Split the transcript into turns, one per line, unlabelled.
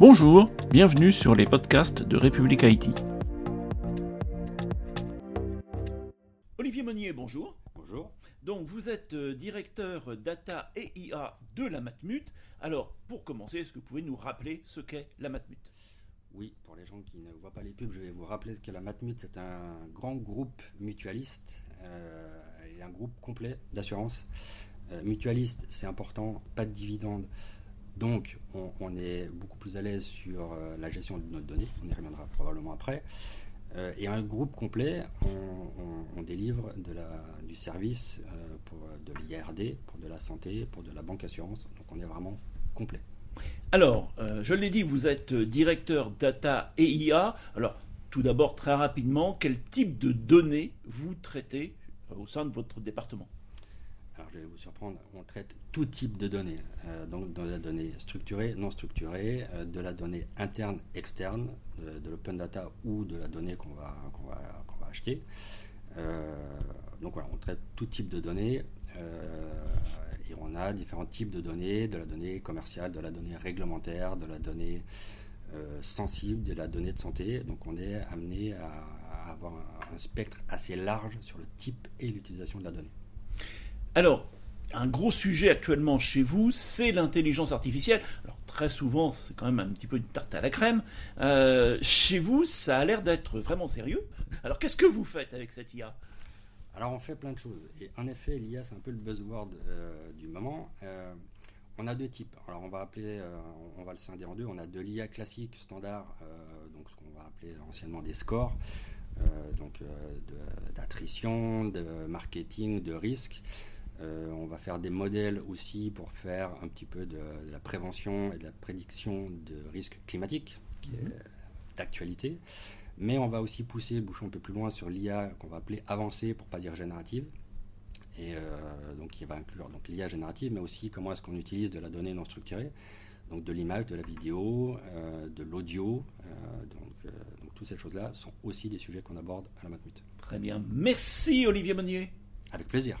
Bonjour, bienvenue sur les podcasts de République Haïti. Olivier Monnier, bonjour.
Bonjour.
Donc vous êtes euh, directeur data et IA de la Matmut. Alors pour commencer, est-ce que vous pouvez nous rappeler ce qu'est la Matmut?
Oui, pour les gens qui ne voient pas les pubs, je vais vous rappeler que la Matmut c'est un grand groupe mutualiste euh, et un groupe complet d'assurance. Euh, mutualiste, c'est important, pas de dividendes. Donc, on, est beaucoup plus à l'aise sur euh, la gestion de notre données. On y reviendra probablement après. Euh, et un groupe complet, on, délivre du service pour de l'IRD, pour de la santé, pour de la banque assurance. Donc, on est vraiment complet.
Alors, je l'ai dit, vous êtes directeur data et IA. Alors, tout d'abord, très rapidement, quel type de données vous traitez au sein de votre département?
Je vais vous surprendre, on traite tout type de données, euh, donc de la donnée structurée, non structurée, euh, de la donnée interne, externe, euh, de l'open data ou de la donnée qu'on va acheter. donc voilà, on traite tout type de données et on a différents types de données, de la donnée commerciale, de la donnée réglementaire, de la donnée sensible, de la donnée de santé. Donc on est amené à, avoir un spectre assez large sur le type et l'utilisation de la donnée.
Alors, un gros sujet actuellement chez vous, c'est l'intelligence artificielle. Alors très souvent, c'est quand même un petit peu une tarte à la crème. Euh, chez vous, ça a l'air d'être vraiment sérieux. Alors qu'est-ce que vous faites avec cette IA
Alors on fait plein de choses. Et en effet, l'IA, c'est un peu le buzzword euh, du moment. Euh, on a deux types. Alors on va appeler, on va le scinder en deux. On a de l'IA classique, standard, donc ce qu'on va appeler anciennement des scores. donc d'attrition, de, marketing, de risque. Euh, on va faire des modèles aussi pour faire un petit peu de, la prévention et de la prédiction de risques climatiques, qui est mhm. d'actualité. Mais on va aussi pousser le bouchon un peu plus loin sur l'IA qu'on va appeler avancée, pour pas dire générative. Et euh, donc, qui va inclure donc l'IA générative, mais aussi comment est-ce qu'on utilise de la donnée non structurée, donc de l'image, de la vidéo, euh, de l'audio. donc, donc, toutes ces choses-là sont aussi des sujets qu'on aborde à la Matmut.
Très bien. Merci Olivier Monnier.
Avec plaisir.